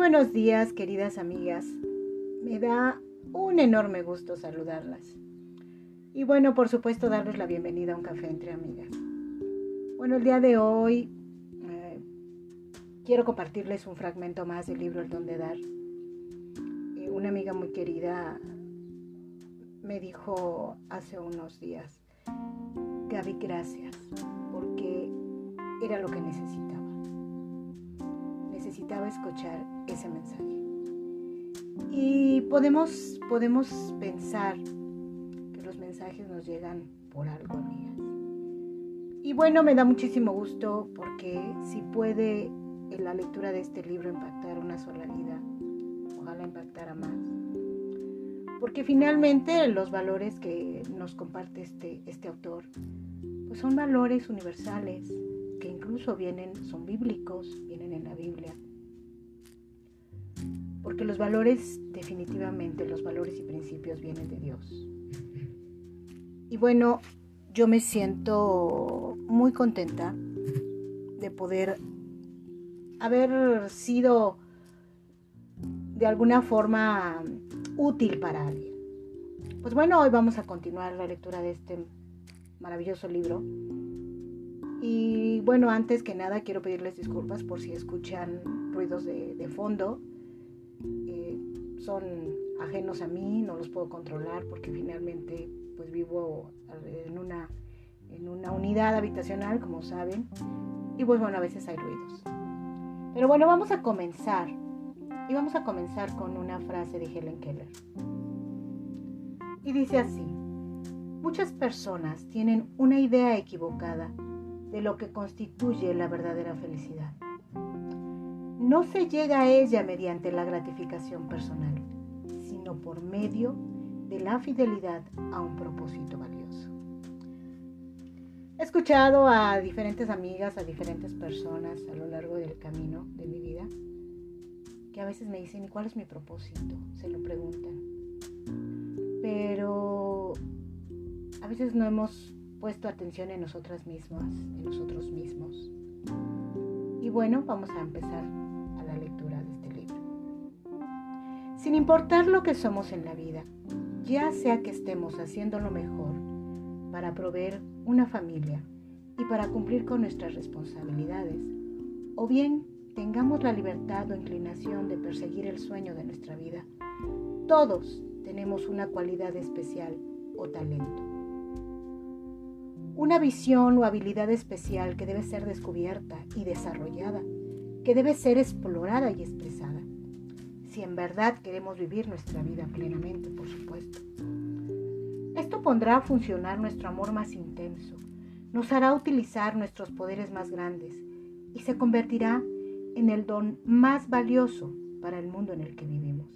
buenos días, queridas amigas. Me da un enorme gusto saludarlas. Y bueno, por supuesto, darles la bienvenida a un café entre amigas. Bueno, el día de hoy eh, quiero compartirles un fragmento más del libro El Don de Dar. Eh, una amiga muy querida me dijo hace unos días, Gaby, gracias, porque era lo que necesitaba. Necesitaba escuchar ese mensaje. Y podemos, podemos pensar que los mensajes nos llegan por algo, amigas. Y bueno, me da muchísimo gusto porque si puede en la lectura de este libro impactar una sola vida, ojalá impactara más. Porque finalmente los valores que nos comparte este, este autor pues son valores universales incluso vienen, son bíblicos, vienen en la Biblia. Porque los valores, definitivamente, los valores y principios vienen de Dios. Y bueno, yo me siento muy contenta de poder haber sido de alguna forma útil para alguien. Pues bueno, hoy vamos a continuar la lectura de este maravilloso libro. Y bueno, antes que nada quiero pedirles disculpas por si escuchan ruidos de, fondo. Eh, son ajenos a mí, no los puedo controlar porque finalmente pues vivo en una, en una unidad habitacional, como saben. Y pues bueno, a veces hay ruidos. Pero bueno, vamos a comenzar. Y vamos a comenzar con una frase de Helen Keller. Y dice así, muchas personas tienen una idea equivocada de lo que constituye la verdadera felicidad. No se llega a ella mediante la gratificación personal, sino por medio de la fidelidad a un propósito valioso. He escuchado a diferentes amigas, a diferentes personas a lo largo del camino de mi vida, que a veces me dicen, ¿y cuál es mi propósito? Se lo preguntan. Pero a veces no hemos puesto atención en nosotras mismas, en nosotros mismos. Y bueno, vamos a empezar a la lectura de este libro. Sin importar lo que somos en la vida, ya sea que estemos haciendo lo mejor para proveer una familia y para cumplir con nuestras responsabilidades, o bien tengamos la libertad o inclinación de perseguir el sueño de nuestra vida, todos tenemos una cualidad especial o talento una visión o habilidad especial que debe ser descubierta y desarrollada, que debe ser explorada y expresada. Si en verdad queremos vivir nuestra vida plenamente, por supuesto. Esto pondrá a funcionar nuestro amor más intenso, nos hará utilizar nuestros poderes más grandes y se convertirá en el don más valioso para el mundo en el que vivimos.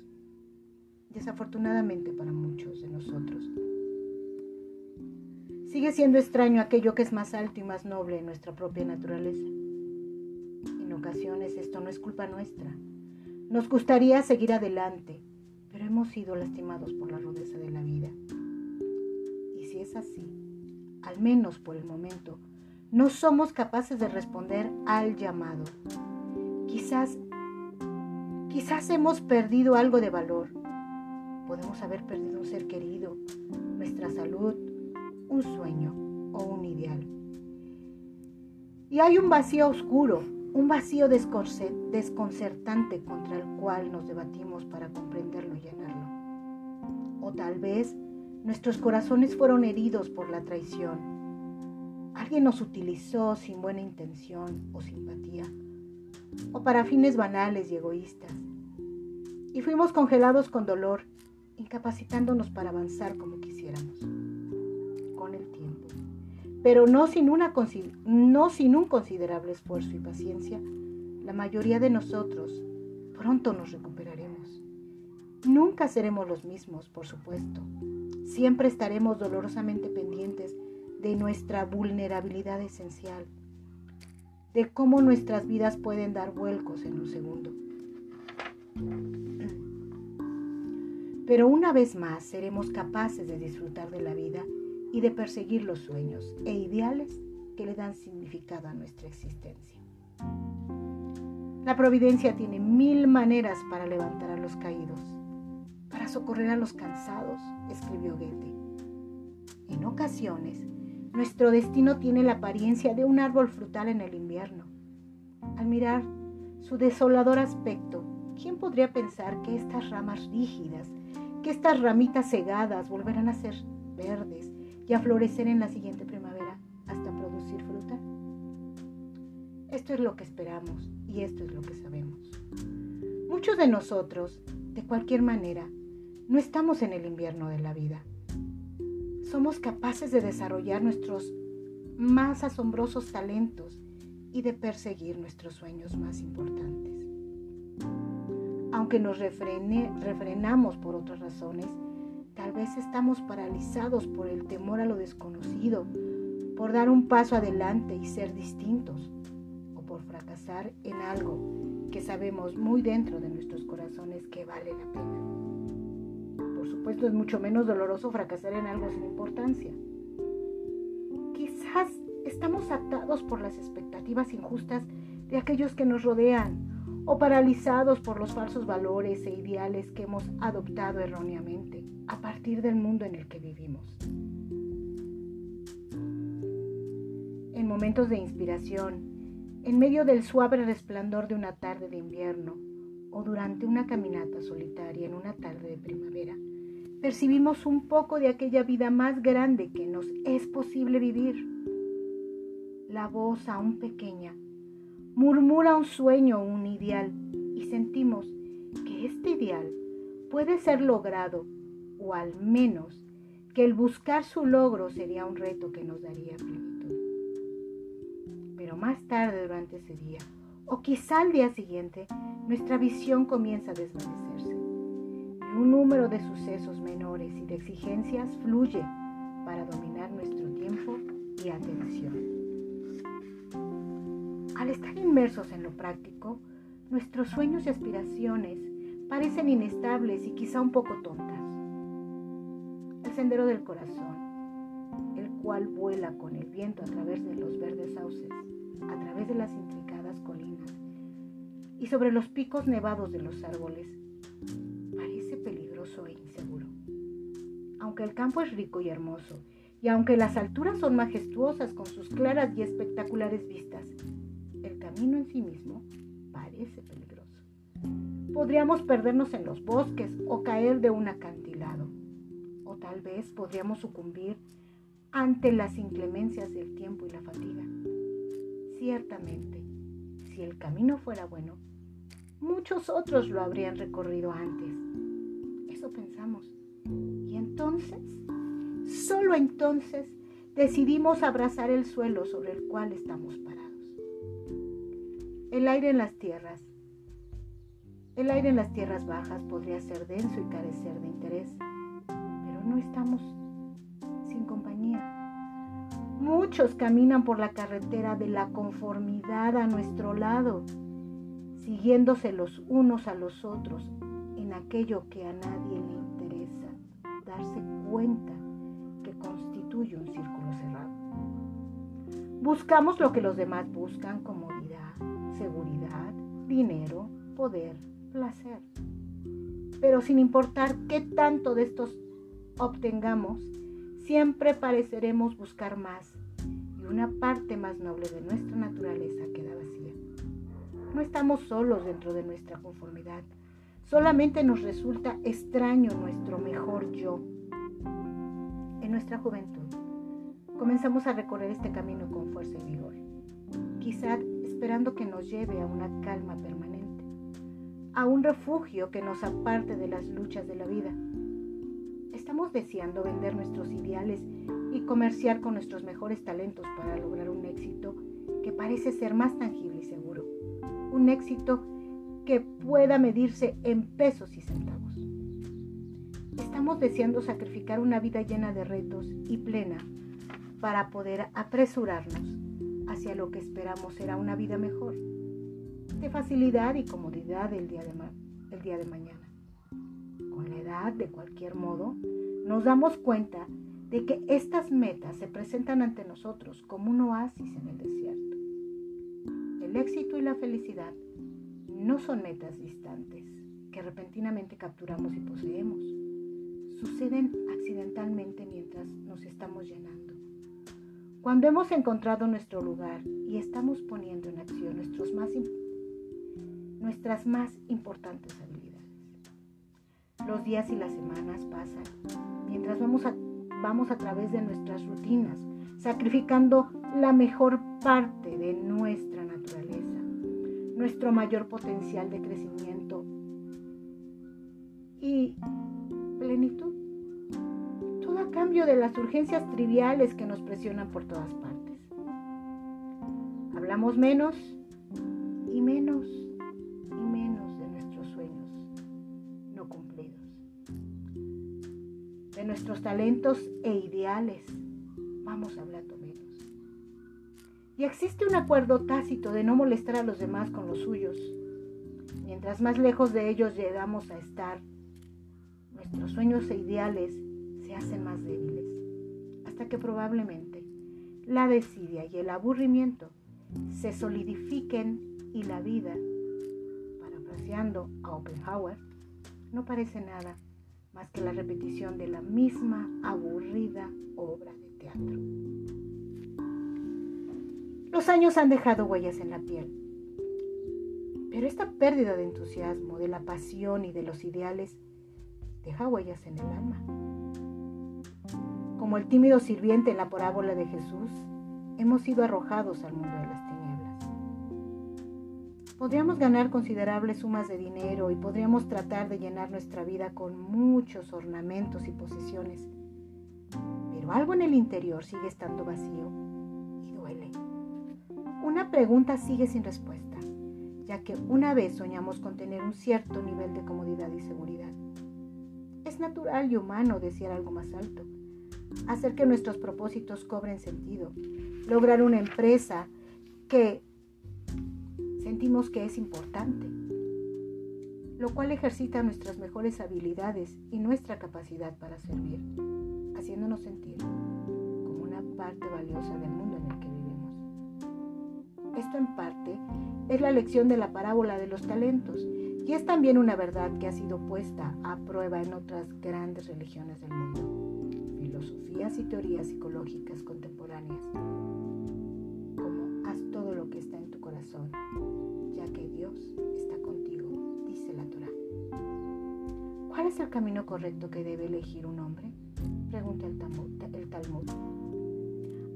Desafortunadamente para muchos de nosotros, Sigue siendo extraño aquello que es más alto y más noble en nuestra propia naturaleza. En ocasiones esto no es culpa nuestra. Nos gustaría seguir adelante, pero hemos sido lastimados por la rudeza de la vida. Y si es así, al menos por el momento, no somos capaces de responder al llamado. Quizás, quizás hemos perdido algo de valor. Podemos haber perdido un ser querido, nuestra salud, un sueño o un ideal. Y hay un vacío oscuro, un vacío desconcertante contra el cual nos debatimos para comprenderlo y llenarlo. O tal vez nuestros corazones fueron heridos por la traición. Alguien nos utilizó sin buena intención o simpatía, o para fines banales y egoístas. Y fuimos congelados con dolor, incapacitándonos para avanzar como quisiéramos. Pero no sin, no sin un considerable esfuerzo y paciencia, la mayoría de nosotros pronto nos recuperaremos. Nunca seremos los mismos, por supuesto. Siempre estaremos dolorosamente pendientes de nuestra vulnerabilidad esencial, de cómo nuestras vidas pueden dar vuelcos en un segundo. Pero una vez más seremos capaces de disfrutar de la vida y de perseguir los sueños e ideales que le dan significado a nuestra existencia. La providencia tiene mil maneras para levantar a los caídos, para socorrer a los cansados, escribió Goethe. En ocasiones, nuestro destino tiene la apariencia de un árbol frutal en el invierno. Al mirar su desolador aspecto, ¿quién podría pensar que estas ramas rígidas, que estas ramitas cegadas volverán a ser verdes y a florecer en la siguiente primavera hasta producir fruta? Esto es lo que esperamos y esto es lo que sabemos. Muchos de nosotros, de cualquier manera, no estamos en el invierno de la vida. Somos capaces de desarrollar nuestros más asombrosos talentos y de perseguir nuestros sueños más importantes. Aunque nos refrenamos por otras razones, tal vez estamos paralizados por el temor a lo desconocido, por dar un paso adelante y ser distintos, o por fracasar en algo que sabemos muy dentro de nuestros corazones que vale la pena. Por supuesto es mucho menos doloroso fracasar en algo sin importancia. Quizás estamos atados por las expectativas injustas de aquellos que nos rodean o paralizados por los falsos valores e ideales que hemos adoptado erróneamente a partir del mundo en el que vivimos. En momentos de inspiración, en medio del suave resplandor de una tarde de invierno o durante una caminata solitaria en una tarde de primavera, percibimos un poco de aquella vida más grande que nos es posible vivir la voz aún pequeña murmura un sueño un ideal y sentimos que este ideal puede ser logrado o al menos que el buscar su logro sería un reto que nos daría plenitud. Pero más tarde durante ese día, o quizá al día siguiente, nuestra visión comienza a desvanecerse y un número de sucesos menores y de exigencias fluye para dominar nuestro tiempo y atención. Al estar inmersos en lo práctico, nuestros sueños y aspiraciones parecen inestables y quizá un poco tontas. El sendero del corazón, el cual vuela con el viento a través de los verdes sauces, a través de las intricadas colinas y sobre los picos nevados de los árboles, parece peligroso e inseguro. Aunque el campo es rico y hermoso, y aunque las alturas son majestuosas con sus claras y espectaculares vistas, camino en sí mismo parece peligroso. Podríamos perdernos en los bosques o caer de un acantilado. O tal vez podríamos sucumbir ante las inclemencias del tiempo y la fatiga. Ciertamente, si el camino fuera bueno, muchos otros lo habrían recorrido antes. Eso pensamos. Y entonces, solo entonces, decidimos abrazar el suelo sobre el cual estamos parados el aire en las tierras. El aire en las tierras bajas podría ser denso y carecer de interés, pero no estamos sin compañía. Muchos caminan por la carretera de la conformidad a nuestro lado, siguiéndose los unos a los otros en aquello que a nadie le interesa, darse cuenta que constituye un círculo cerrado. Buscamos lo que los demás buscan, comodidad seguridad, dinero, poder, placer. Pero sin importar qué tanto de estos obtengamos, siempre pareceremos buscar más y una parte más noble de nuestra naturaleza queda vacía. No estamos solos dentro de nuestra conformidad, solamente nos resulta extraño nuestro mejor yo. En nuestra juventud comenzamos a recorrer este camino con fuerza y vigor. Quizá esperando que nos lleve a una calma permanente, a un refugio que nos aparte de las luchas de la vida. Estamos deseando vender nuestros ideales y comerciar con nuestros mejores talentos para lograr un éxito que parece ser más tangible y seguro. Un éxito que pueda medirse en pesos y centavos. Estamos deseando sacrificar una vida llena de retos y plena para poder apresurarnos hacia lo que esperamos será una vida mejor, de facilidad y comodidad el día de, el día de mañana. Con la edad, de cualquier modo, nos damos cuenta de que estas metas se presentan ante nosotros como un oasis en el desierto. El éxito y la felicidad no son metas distantes que repentinamente capturamos y poseemos. Suceden accidentalmente mientras nos estamos llenando. Cuando hemos encontrado nuestro lugar y estamos poniendo en acción nuestras más importantes habilidades. Los días y las semanas pasan mientras vamos a, vamos a través de nuestras rutinas, sacrificando la mejor parte de nuestra naturaleza, nuestro mayor potencial de crecimiento y plenitud. Cambio de las urgencias triviales que nos presionan por todas partes. Hablamos menos y menos y menos de nuestros sueños no cumplidos, de nuestros talentos e ideales. Vamos hablando menos. Y existe un acuerdo tácito de no molestar a los demás con los suyos. Mientras más lejos de ellos llegamos a estar, nuestros sueños e ideales se hacen más débiles, hasta que probablemente la desidia y el aburrimiento se solidifiquen y la vida, parafraseando a Oppenhauer, no parece nada más que la repetición de la misma aburrida obra de teatro. Los años han dejado huellas en la piel, pero esta pérdida de entusiasmo, de la pasión y de los ideales deja huellas en el alma. Como el tímido sirviente en la parábola de Jesús, hemos sido arrojados al mundo de las tinieblas. Podríamos ganar considerables sumas de dinero y podríamos tratar de llenar nuestra vida con muchos ornamentos y posesiones, pero algo en el interior sigue estando vacío y duele. Una pregunta sigue sin respuesta, ya que una vez soñamos con tener un cierto nivel de comodidad y seguridad. Es natural y humano desear algo más alto, hacer que nuestros propósitos cobren sentido, lograr una empresa que sentimos que es importante, lo cual ejercita nuestras mejores habilidades y nuestra capacidad para servir, haciéndonos sentir como una parte valiosa del mundo en el que vivimos. Esto en parte es la lección de la parábola de los talentos y es también una verdad que ha sido puesta a prueba en otras grandes religiones del mundo, filosofías y teorías psicológicas contemporáneas, como haz todo lo que está en tu corazón, ya que Dios está contigo, dice la Torah. ¿Cuál es el camino correcto que debe elegir un hombre? Pregunta el Talmud. El Talmud.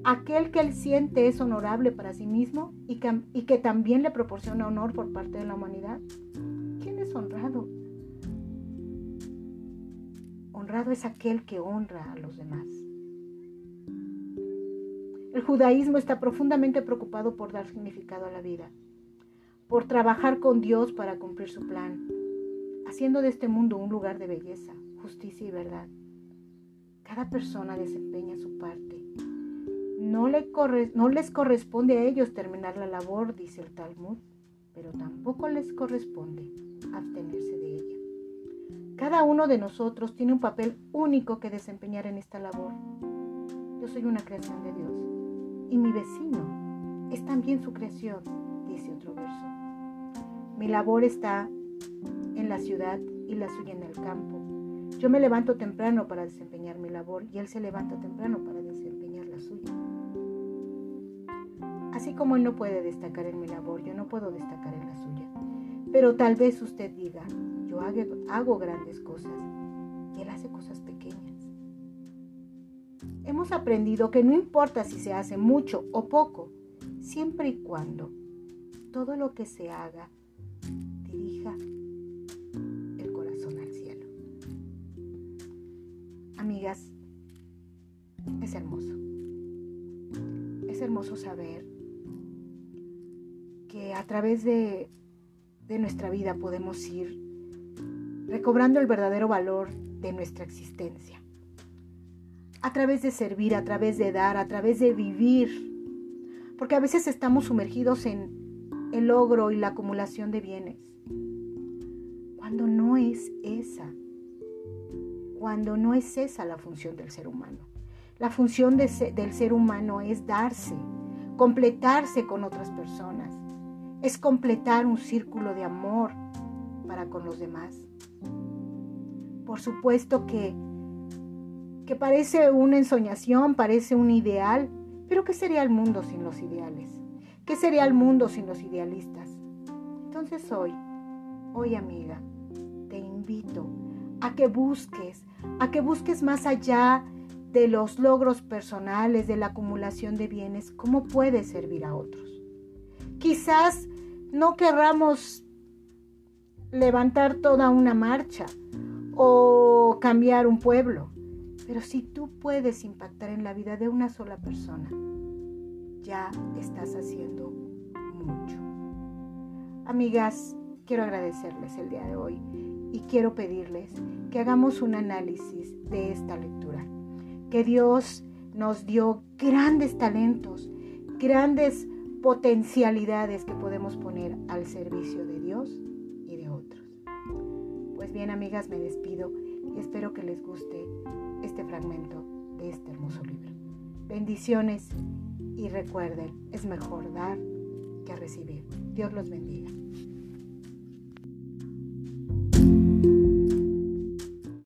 Aquel que él siente es honorable para sí mismo y que, también le proporciona honor por parte de la humanidad honrado. Honrado es aquel que honra a los demás. El judaísmo está profundamente preocupado por dar significado a la vida, por trabajar con Dios para cumplir su plan, haciendo de este mundo un lugar de belleza, justicia y verdad. Cada persona desempeña su parte. No, le no les corresponde a ellos terminar la labor, dice el Talmud, pero tampoco les corresponde abstenerse de ella. Cada uno de nosotros tiene un papel único que desempeñar en esta labor. Yo soy una creación de Dios y mi vecino es también su creación, dice otro verso. Mi labor está en la ciudad y la suya en el campo. Yo me levanto temprano para desempeñar mi labor y él se levanta temprano para desempeñar la suya. Así como él no puede destacar en mi labor, yo no puedo destacar en la suya. Pero tal vez usted diga, yo hago, grandes cosas y él hace cosas pequeñas. Hemos aprendido que no importa si se hace mucho o poco, siempre y cuando todo lo que se haga dirija el corazón al cielo. Amigas, es hermoso. Es hermoso saber que a través de nuestra vida podemos ir recobrando el verdadero valor de nuestra existencia. A través de servir, a través de dar, a través de vivir. Porque a veces estamos sumergidos en el logro y la acumulación de bienes. Cuando no es esa. Cuando no es esa la función del ser humano. La función del ser humano es darse, completarse con otras personas es completar un círculo de amor para con los demás. Por supuesto que, que parece una ensoñación, parece un ideal, pero ¿qué sería el mundo sin los ideales? ¿Qué sería el mundo sin los idealistas? Entonces hoy, hoy amiga, te invito a que busques, a que busques más allá de los logros personales, de la acumulación de bienes, cómo puedes servir a otros. Quizás no querramos levantar toda una marcha o cambiar un pueblo, pero si tú puedes impactar en la vida de una sola persona, ya estás haciendo mucho. Amigas, quiero agradecerles el día de hoy y quiero pedirles que hagamos un análisis de esta lectura. Que Dios nos dio grandes talentos, grandes potencialidades que podemos poner al servicio de Dios y de otros. Pues bien, amigas, me despido y espero que les guste fragmento de este hermoso libro. Bendiciones y recuerden, es mejor dar que recibir. Dios los bendiga.